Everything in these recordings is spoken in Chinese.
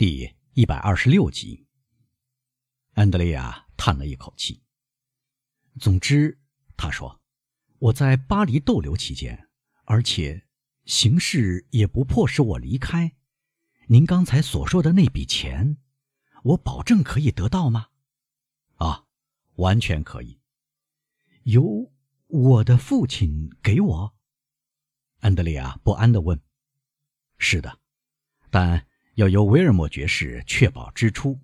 第一百二十六集，安德烈亚叹了一口气。总之，他说：“我在巴黎逗留期间，而且形势也不迫使我离开。您刚才所说的那笔钱，我保证可以得到吗？”“啊，完全可以。”“由我的父亲给我？”安德烈亚不安地问。“是的，但……”要由维尔莫爵士确保支出，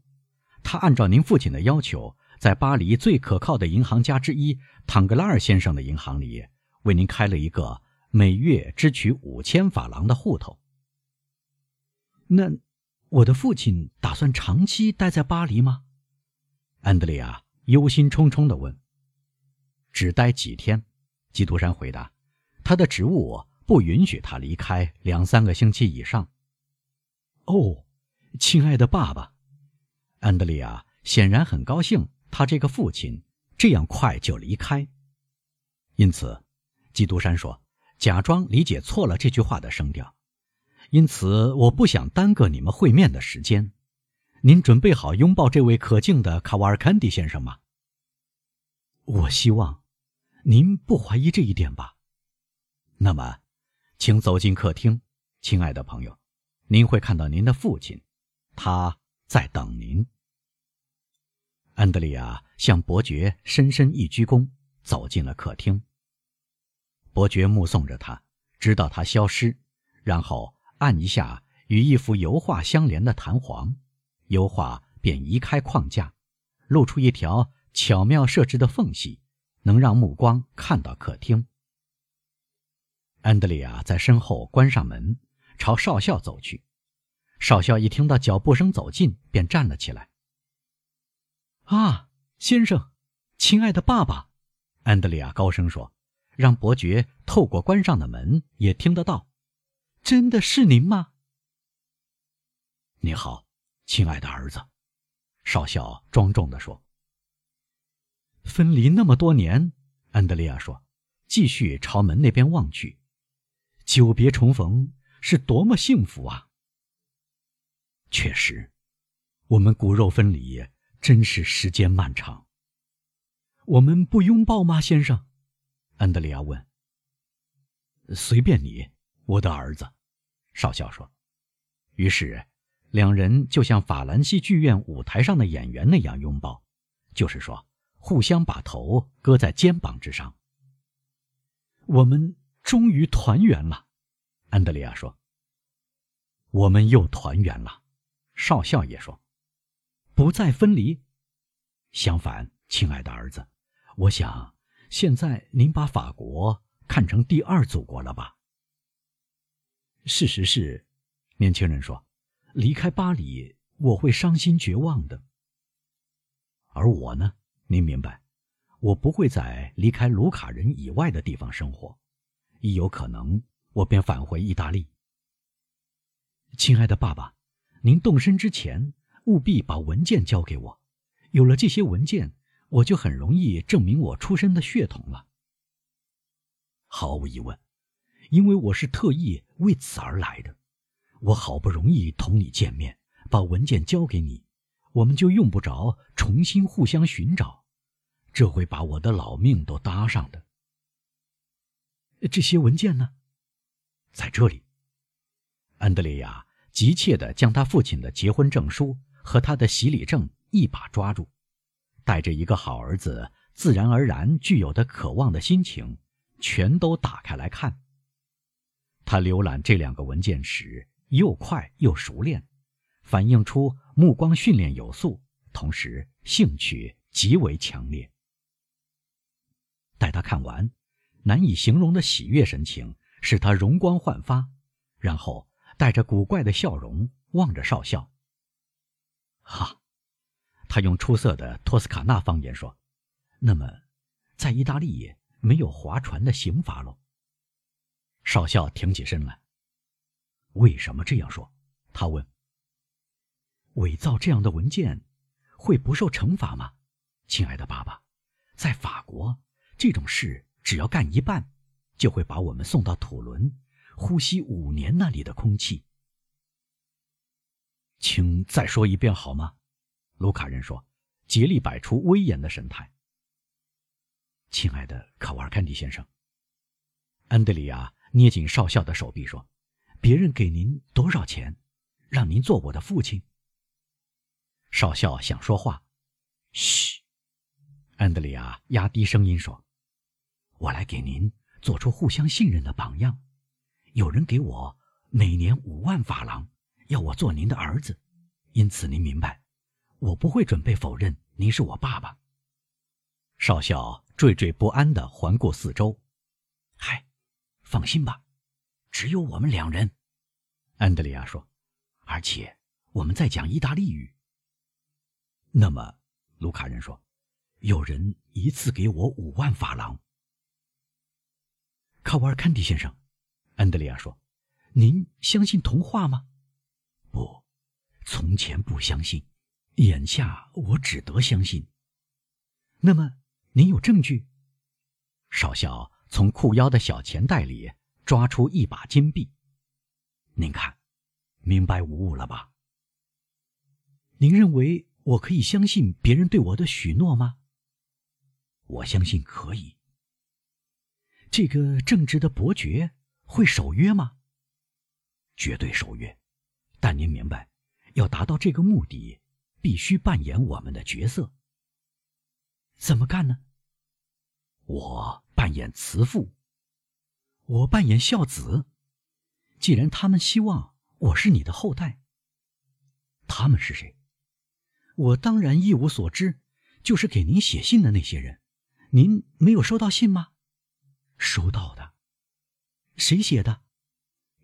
他按照您父亲的要求，在巴黎最可靠的银行家之一唐格拉尔先生的银行里，为您开了一个每月支取五千法郎的户头。那我的父亲打算长期待在巴黎吗？安德烈亚忧心忡忡地问。只待几天，基督山回答。他的职务不允许他离开两三个星期以上。哦，亲爱的爸爸，安德烈亚显然很高兴，他这个父亲这样快就离开。因此，基督山说：“假装理解错了这句话的声调。”因此，我不想耽搁你们会面的时间。您准备好拥抱这位可敬的卡瓦尔坎迪先生吗？我希望您不怀疑这一点吧。那么，请走进客厅，亲爱的朋友。您会看到您的父亲，他在等您。安德里亚向伯爵深深一鞠躬，走进了客厅。伯爵目送着他，直到他消失，然后按一下与一幅油画相连的弹簧，油画便移开框架，露出一条巧妙设置的缝隙，能让目光看到客厅。安德里亚在身后关上门。朝少校走去，少校一听到脚步声走近，便站了起来。啊，先生，亲爱的爸爸，安德里亚高声说，让伯爵透过关上的门也听得到。真的是您吗？你好，亲爱的儿子，少校庄重地说。分离那么多年，安德烈亚说，继续朝门那边望去。久别重逢。是多么幸福啊！确实，我们骨肉分离，真是时间漫长。我们不拥抱吗，先生？安德里亚问。随便你，我的儿子，少校说。于是，两人就像法兰西剧院舞台上的演员那样拥抱，就是说，互相把头搁在肩膀之上。我们终于团圆了。安德烈亚说：“我们又团圆了。”少校也说：“不再分离。”相反，亲爱的儿子，我想现在您把法国看成第二祖国了吧？事实是，年轻人说：“离开巴黎，我会伤心绝望的。”而我呢？您明白，我不会在离开卢卡人以外的地方生活，一有可能。我便返回意大利。亲爱的爸爸，您动身之前务必把文件交给我。有了这些文件，我就很容易证明我出身的血统了。毫无疑问，因为我是特意为此而来的。我好不容易同你见面，把文件交给你，我们就用不着重新互相寻找，这会把我的老命都搭上的。这些文件呢？在这里，安德烈亚急切地将他父亲的结婚证书和他的洗礼证一把抓住，带着一个好儿子自然而然具有的渴望的心情，全都打开来看。他浏览这两个文件时又快又熟练，反映出目光训练有素，同时兴趣极为强烈。待他看完，难以形容的喜悦神情。使他容光焕发，然后带着古怪的笑容望着少校。哈，他用出色的托斯卡纳方言说：“那么，在意大利没有划船的刑罚喽？”少校挺起身来。为什么这样说？他问。伪造这样的文件会不受惩罚吗？亲爱的爸爸，在法国，这种事只要干一半。就会把我们送到土伦，呼吸五年那里的空气。请再说一遍好吗？卢卡人说，竭力摆出威严的神态。亲爱的卡瓦尔坎蒂先生，安德里亚捏紧少校的手臂说：“别人给您多少钱，让您做我的父亲？”少校想说话，嘘，安德里亚压低声音说：“我来给您做出互相信任的榜样。有人给我每年五万法郎，要我做您的儿子，因此您明白，我不会准备否认您是我爸爸。”少校惴惴不安地环顾四周，“嗨，放心吧，只有我们两人。”安德里亚说，“而且我们在讲意大利语。”那么，卢卡人说：“有人一次给我五万法郎。”卡瓦尔坎蒂先生，安德烈亚说：“您相信童话吗？”“不，从前不相信，眼下我只得相信。”“那么，您有证据？”少校从裤腰的小钱袋里抓出一把金币。“您看，明白无误了吧？”“您认为？”我可以相信别人对我的许诺吗？我相信可以。这个正直的伯爵会守约吗？绝对守约。但您明白，要达到这个目的，必须扮演我们的角色。怎么干呢？我扮演慈父，我扮演孝子。既然他们希望我是你的后代，他们是谁？我当然一无所知，就是给您写信的那些人，您没有收到信吗？收到的。谁写的？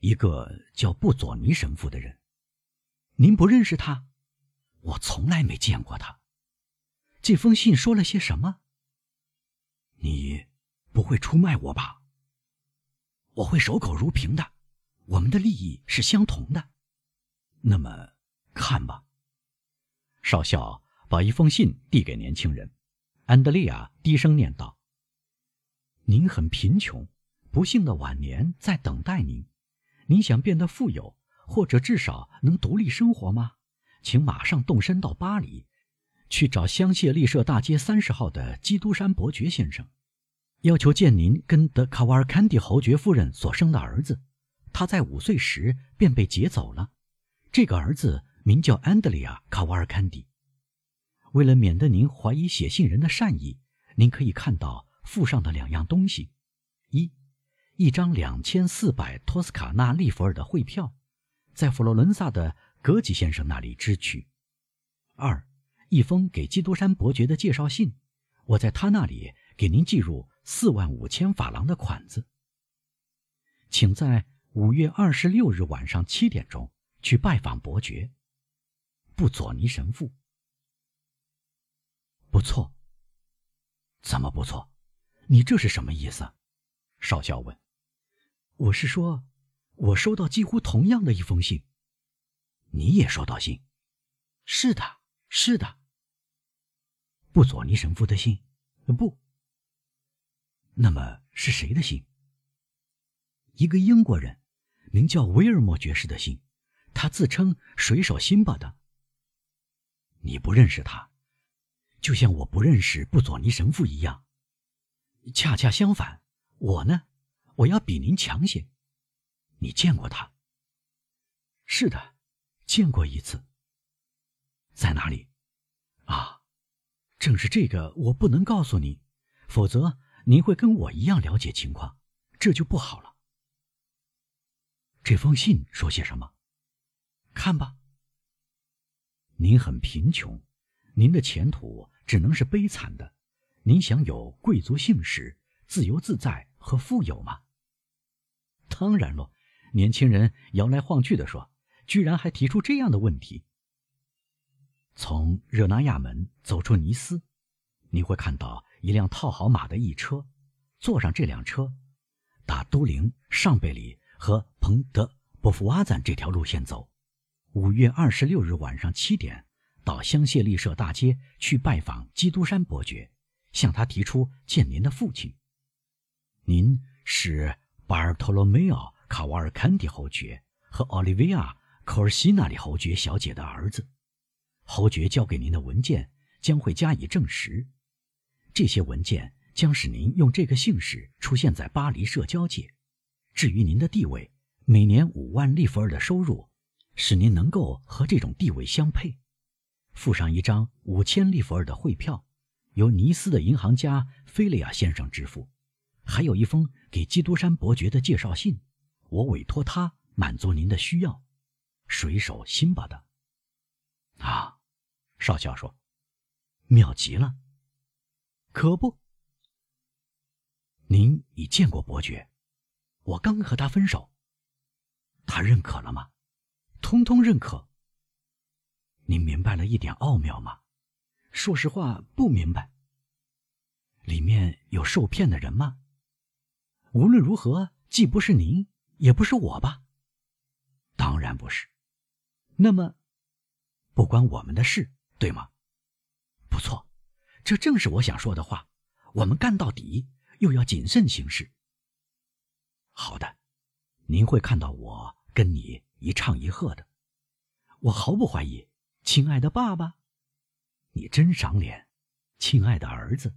一个叫布佐尼神父的人。您不认识他？我从来没见过他。这封信说了些什么？你不会出卖我吧？我会守口如瓶的。我们的利益是相同的。那么，看吧。少校把一封信递给年轻人，安德烈亚低声念道：“您很贫穷，不幸的晚年在等待您。您想变得富有，或者至少能独立生活吗？请马上动身到巴黎，去找香榭丽舍大街三十号的基督山伯爵先生，要求见您跟德卡瓦尔坎蒂侯爵夫人所生的儿子。他在五岁时便被劫走了，这个儿子。”名叫安德里亚·卡瓦尔坎蒂。为了免得您怀疑写信人的善意，您可以看到附上的两样东西：一，一张两千四百托斯卡纳利弗尔的汇票，在佛罗伦萨的格吉先生那里支取；二，一封给基督山伯爵的介绍信，我在他那里给您寄入四万五千法郎的款子。请在五月二十六日晚上七点钟去拜访伯爵。布佐尼神父，不错。怎么不错？你这是什么意思？少校问。我是说，我收到几乎同样的一封信。你也收到信？是的，是的。布佐尼神父的信？不。那么是谁的信？一个英国人，名叫威尔莫爵士的信。他自称水手辛巴的。你不认识他，就像我不认识布佐尼神父一样。恰恰相反，我呢，我要比您强些。你见过他？是的，见过一次。在哪里？啊，正是这个，我不能告诉你，否则您会跟我一样了解情况，这就不好了。这封信说些什么？看吧。您很贫穷，您的前途只能是悲惨的。您想有贵族姓氏、自由自在和富有吗？当然喽！年轻人摇来晃去地说：“居然还提出这样的问题。”从热那亚门走出尼斯，你会看到一辆套好马的驿车，坐上这辆车，打都灵、上贝里和彭德波夫瓦赞这条路线走。五月二十六日晚上七点，到香榭丽舍大街去拜访基督山伯爵，向他提出见您的父亲。您是巴尔托罗梅奥·卡瓦尔坎蒂侯爵和奥利维亚·科尔西那里侯爵小姐的儿子。侯爵交给您的文件将会加以证实。这些文件将使您用这个姓氏出现在巴黎社交界。至于您的地位，每年五万利弗尔的收入，使您能够和这种地位相配。附上一张五千利弗尔的汇票，由尼斯的银行家菲利亚先生支付。还有一封给基督山伯爵的介绍信，我委托他满足您的需要。水手辛巴的。啊，少校说：“妙极了。”可不，您已见过伯爵，我刚和他分手。他认可了吗？通通认可。您明白了一点奥妙吗？说实话，不明白。里面有受骗的人吗？无论如何，既不是您，也不是我吧？当然不是。那么，不关我们的事，对吗？不错，这正是我想说的话。我们干到底，又要谨慎行事。好的，您会看到我跟你一唱一和的。我毫不怀疑，亲爱的爸爸，你真赏脸，亲爱的儿子。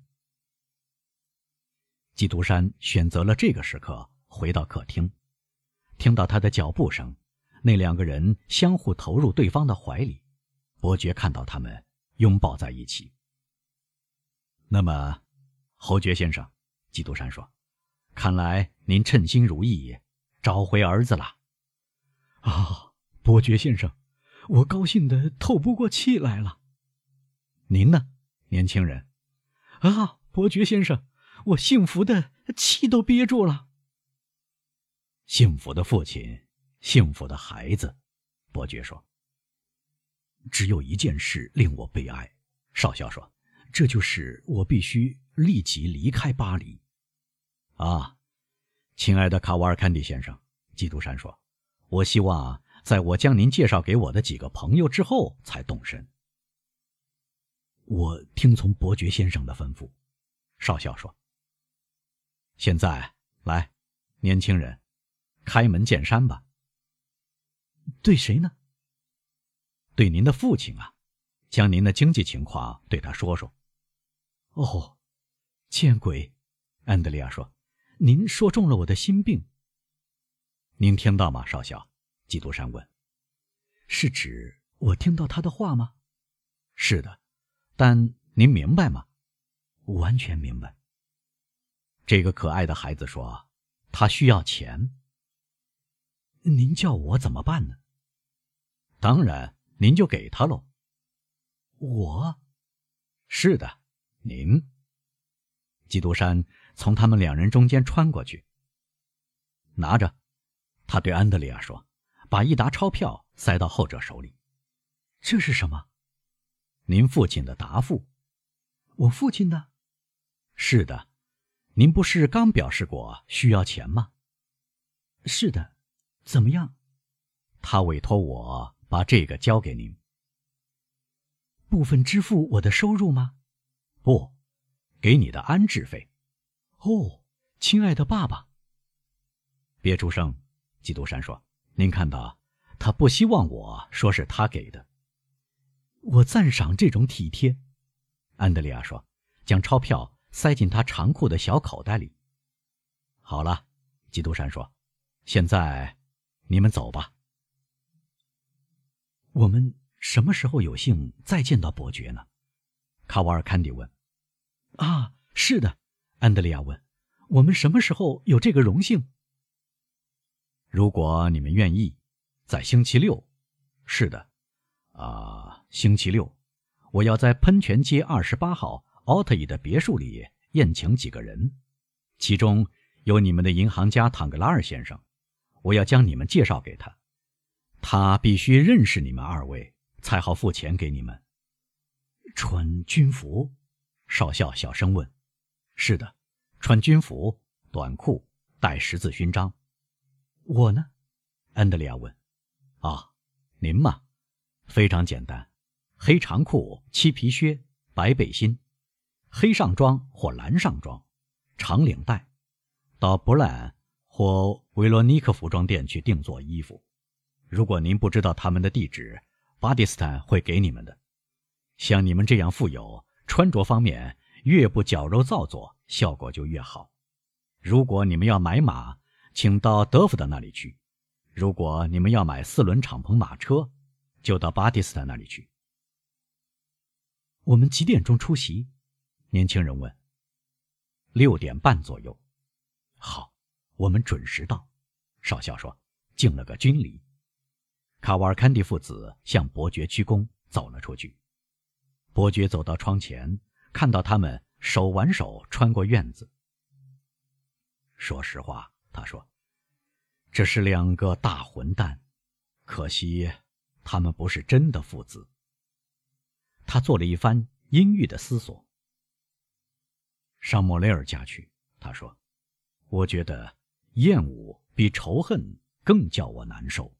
基督山选择了这个时刻回到客厅，听到他的脚步声，那两个人相互投入对方的怀里。伯爵看到他们拥抱在一起。那么，侯爵先生，基督山说：“看来您称心如意，找回儿子了。”啊，伯爵先生，我高兴的透不过气来了。您呢，年轻人？啊，伯爵先生。我幸福的气都憋住了。幸福的父亲，幸福的孩子，伯爵说。只有一件事令我悲哀，少校说，这就是我必须立即离开巴黎。啊，亲爱的卡瓦尔坎蒂先生，基督山说，我希望在我将您介绍给我的几个朋友之后才动身。我听从伯爵先生的吩咐，少校说。现在来，年轻人，开门见山吧。对谁呢？对您的父亲啊，将您的经济情况对他说说。哦，见鬼！安德利亚说：“您说中了我的心病。”您听到吗，少校？基督山问：“是指我听到他的话吗？”“是的，但您明白吗？”“完全明白。”这个可爱的孩子说：“他需要钱。您叫我怎么办呢？当然，您就给他喽。我，是的，您。”基督山从他们两人中间穿过去，拿着，他对安德烈亚说：“把一沓钞票塞到后者手里。这是什么？您父亲的答复。我父亲的？是的。”您不是刚表示过需要钱吗？是的，怎么样？他委托我把这个交给您。部分支付我的收入吗？不，给你的安置费。哦，亲爱的爸爸，别出声。基督山说：“您看到，他不希望我说是他给的。我赞赏这种体贴。”安德利亚说：“将钞票。”塞进他长裤的小口袋里。好了，基督山说：“现在，你们走吧。”我们什么时候有幸再见到伯爵呢？卡瓦尔坎迪问。“啊，是的。”安德利亚问。“我们什么时候有这个荣幸？”如果你们愿意，在星期六。是的，啊，星期六，我要在喷泉街二十八号。奥特伊的别墅里宴请几个人，其中有你们的银行家唐格拉尔先生。我要将你们介绍给他，他必须认识你们二位，才好付钱给你们。穿军服，少校小声问：“是的，穿军服，短裤，带十字勋章。我呢？”安德烈亚问。“啊，您嘛，非常简单，黑长裤，漆皮靴，白背心。”黑上装或蓝上装，长领带，到博兰或维罗尼克服装店去定做衣服。如果您不知道他们的地址，巴蒂斯坦会给你们的。像你们这样富有，穿着方面越不矫揉造作，效果就越好。如果你们要买马，请到德福的那里去；如果你们要买四轮敞篷马车，就到巴蒂斯坦那里去。我们几点钟出席？年轻人问。六点半左右。好，我们准时到。少校说，敬了个军礼。卡瓦尔坎蒂父子向伯爵鞠躬，走了出去。伯爵走到窗前，看到他们手挽手穿过院子。说实话，他说：“这是两个大混蛋，可惜他们不是真的父子。”他做了一番阴郁的思索。上莫雷尔家去，他说：“我觉得厌恶比仇恨更叫我难受。”